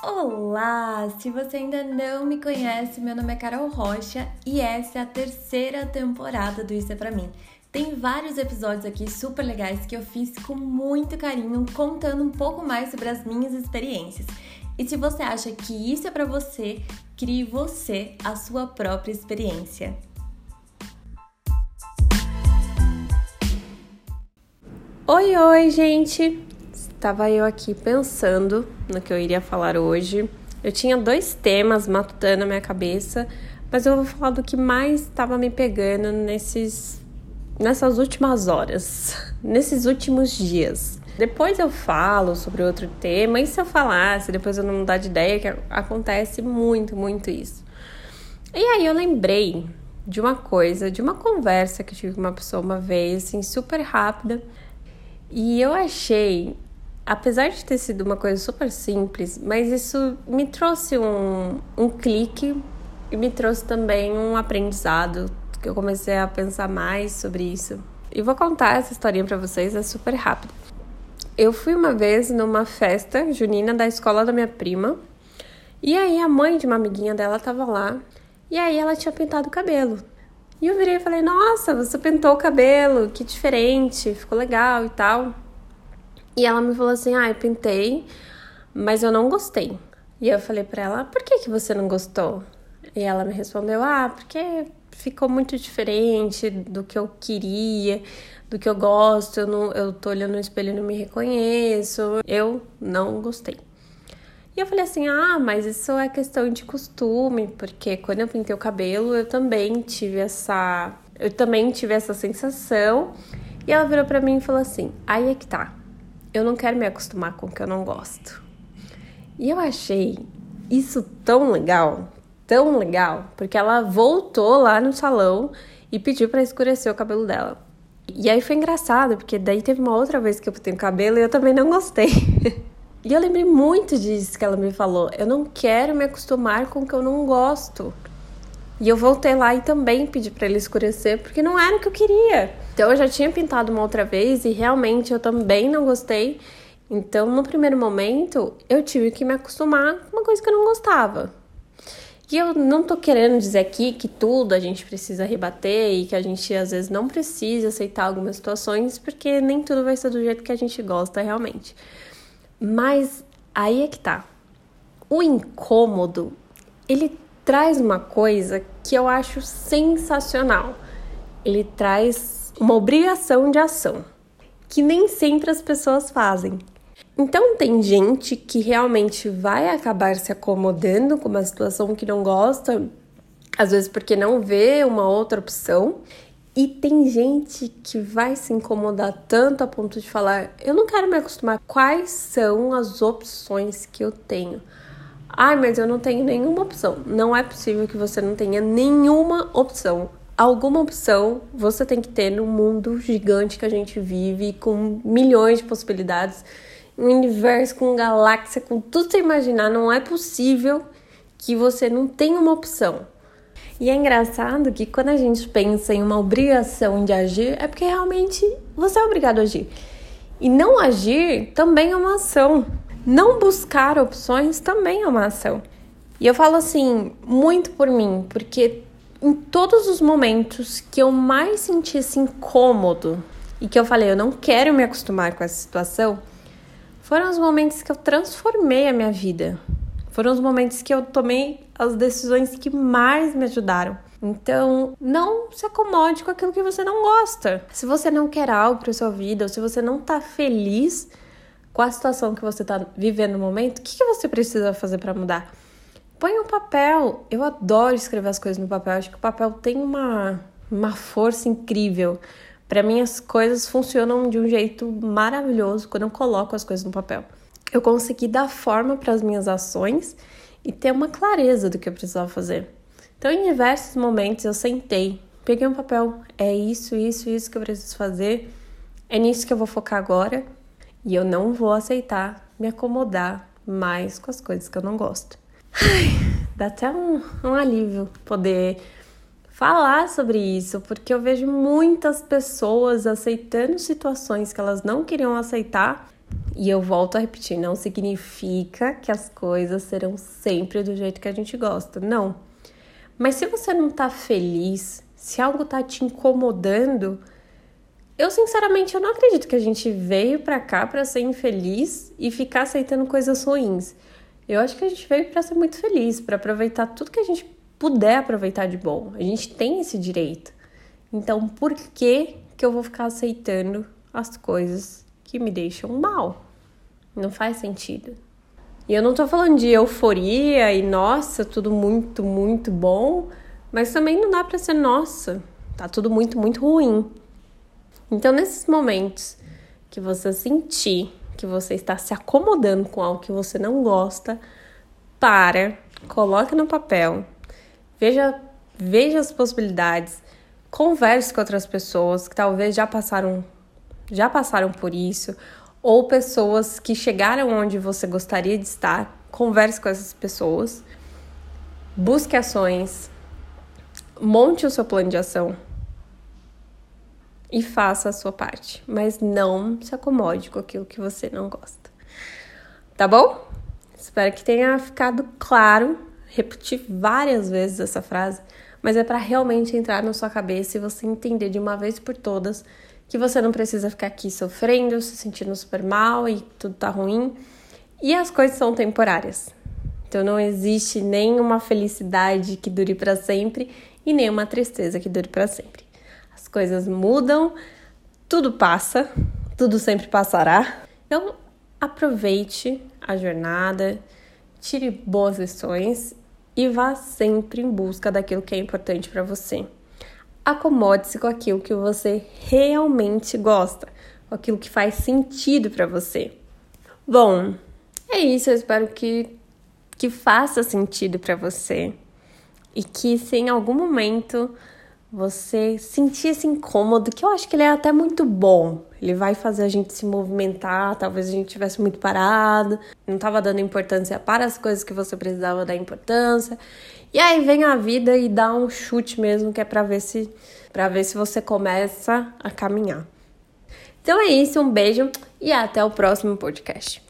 Olá! Se você ainda não me conhece, meu nome é Carol Rocha e essa é a terceira temporada do Isso é Pra Mim. Tem vários episódios aqui super legais que eu fiz com muito carinho, contando um pouco mais sobre as minhas experiências. E se você acha que isso é para você, crie você a sua própria experiência. Oi, oi, gente! Estava eu aqui pensando no que eu iria falar hoje. Eu tinha dois temas matutando na minha cabeça, mas eu vou falar do que mais estava me pegando nesses nessas últimas horas, nesses últimos dias. Depois eu falo sobre outro tema, e se eu falasse, depois eu não mudar de ideia, que acontece muito, muito isso. E aí eu lembrei de uma coisa, de uma conversa que eu tive com uma pessoa uma vez, assim, super rápida, e eu achei apesar de ter sido uma coisa super simples, mas isso me trouxe um, um clique e me trouxe também um aprendizado que eu comecei a pensar mais sobre isso. E vou contar essa historinha para vocês, é super rápido. Eu fui uma vez numa festa junina da escola da minha prima, e aí a mãe de uma amiguinha dela tava lá, e aí ela tinha pintado o cabelo. E eu virei e falei: "Nossa, você pintou o cabelo, que diferente, ficou legal e tal". E ela me falou assim: ah, eu pintei, mas eu não gostei. E eu falei pra ela: por que, que você não gostou? E ela me respondeu: ah, porque ficou muito diferente do que eu queria, do que eu gosto. Eu, não, eu tô olhando no espelho e não me reconheço. Eu não gostei. E eu falei assim: ah, mas isso é questão de costume, porque quando eu pintei o cabelo, eu também tive essa. Eu também tive essa sensação. E ela virou para mim e falou assim: aí é que tá eu não quero me acostumar com o que eu não gosto. E eu achei isso tão legal, tão legal, porque ela voltou lá no salão e pediu para escurecer o cabelo dela. E aí foi engraçado, porque daí teve uma outra vez que eu pintei o cabelo e eu também não gostei. e eu lembrei muito disso que ela me falou. Eu não quero me acostumar com o que eu não gosto. E eu voltei lá e também pedi para ele escurecer, porque não era o que eu queria. Então eu já tinha pintado uma outra vez e realmente eu também não gostei. Então, no primeiro momento, eu tive que me acostumar com uma coisa que eu não gostava. E eu não tô querendo dizer aqui que tudo a gente precisa rebater e que a gente às vezes não precisa aceitar algumas situações, porque nem tudo vai ser do jeito que a gente gosta realmente. Mas aí é que tá. O incômodo, ele traz uma coisa que eu acho sensacional. Ele traz uma obrigação de ação, que nem sempre as pessoas fazem. Então, tem gente que realmente vai acabar se acomodando com uma situação que não gosta, às vezes porque não vê uma outra opção. E tem gente que vai se incomodar tanto a ponto de falar: eu não quero me acostumar. Quais são as opções que eu tenho? Ai, mas eu não tenho nenhuma opção. Não é possível que você não tenha nenhuma opção. Alguma opção você tem que ter no mundo gigante que a gente vive, com milhões de possibilidades, um universo com galáxia, com tudo que você imaginar. Não é possível que você não tenha uma opção. E é engraçado que quando a gente pensa em uma obrigação de agir, é porque realmente você é obrigado a agir. E não agir também é uma ação. Não buscar opções também é uma ação. E eu falo assim, muito por mim, porque em todos os momentos que eu mais senti esse incômodo e que eu falei, eu não quero me acostumar com essa situação, foram os momentos que eu transformei a minha vida. Foram os momentos que eu tomei as decisões que mais me ajudaram. Então, não se acomode com aquilo que você não gosta. Se você não quer algo para sua vida, ou se você não tá feliz com a situação que você está vivendo no momento, o que, que você precisa fazer para mudar? Põe um papel. Eu adoro escrever as coisas no papel. Acho que o papel tem uma, uma força incrível. Para mim, as coisas funcionam de um jeito maravilhoso quando eu coloco as coisas no papel. Eu consegui dar forma para as minhas ações e ter uma clareza do que eu precisava fazer. Então, em diversos momentos, eu sentei, peguei um papel. É isso, isso, isso que eu preciso fazer. É nisso que eu vou focar agora e eu não vou aceitar me acomodar mais com as coisas que eu não gosto. Ai, dá até um, um alívio poder falar sobre isso, porque eu vejo muitas pessoas aceitando situações que elas não queriam aceitar E eu volto a repetir, não significa que as coisas serão sempre do jeito que a gente gosta. Não. Mas se você não tá feliz, se algo tá te incomodando, eu sinceramente eu não acredito que a gente veio para cá para ser infeliz e ficar aceitando coisas ruins. Eu acho que a gente veio para ser muito feliz, para aproveitar tudo que a gente puder aproveitar de bom. A gente tem esse direito. Então, por que que eu vou ficar aceitando as coisas que me deixam mal? Não faz sentido. E eu não tô falando de euforia e nossa, tudo muito, muito bom, mas também não dá para ser nossa, tá tudo muito, muito ruim. Então, nesses momentos que você sentir que você está se acomodando com algo que você não gosta, para, coloque no papel, veja, veja as possibilidades, converse com outras pessoas que talvez já passaram já passaram por isso ou pessoas que chegaram onde você gostaria de estar, converse com essas pessoas, busque ações, monte o seu plano de ação e faça a sua parte, mas não se acomode com aquilo que você não gosta. Tá bom? Espero que tenha ficado claro. Repetir várias vezes essa frase, mas é para realmente entrar na sua cabeça e você entender de uma vez por todas que você não precisa ficar aqui sofrendo, se sentindo super mal e tudo tá ruim. E as coisas são temporárias. Então não existe nenhuma felicidade que dure para sempre e nenhuma tristeza que dure para sempre. As coisas mudam, tudo passa, tudo sempre passará. Então aproveite a jornada, tire boas lições e vá sempre em busca daquilo que é importante para você acomode-se com aquilo que você realmente gosta, com aquilo que faz sentido para você. Bom, é isso, eu espero que, que faça sentido para você e que se em algum momento você sentir esse incômodo, que eu acho que ele é até muito bom. Ele vai fazer a gente se movimentar, talvez a gente tivesse muito parado, não estava dando importância para as coisas que você precisava dar importância. E aí vem a vida e dá um chute mesmo, que é para ver se para ver se você começa a caminhar. Então é isso, um beijo e até o próximo podcast.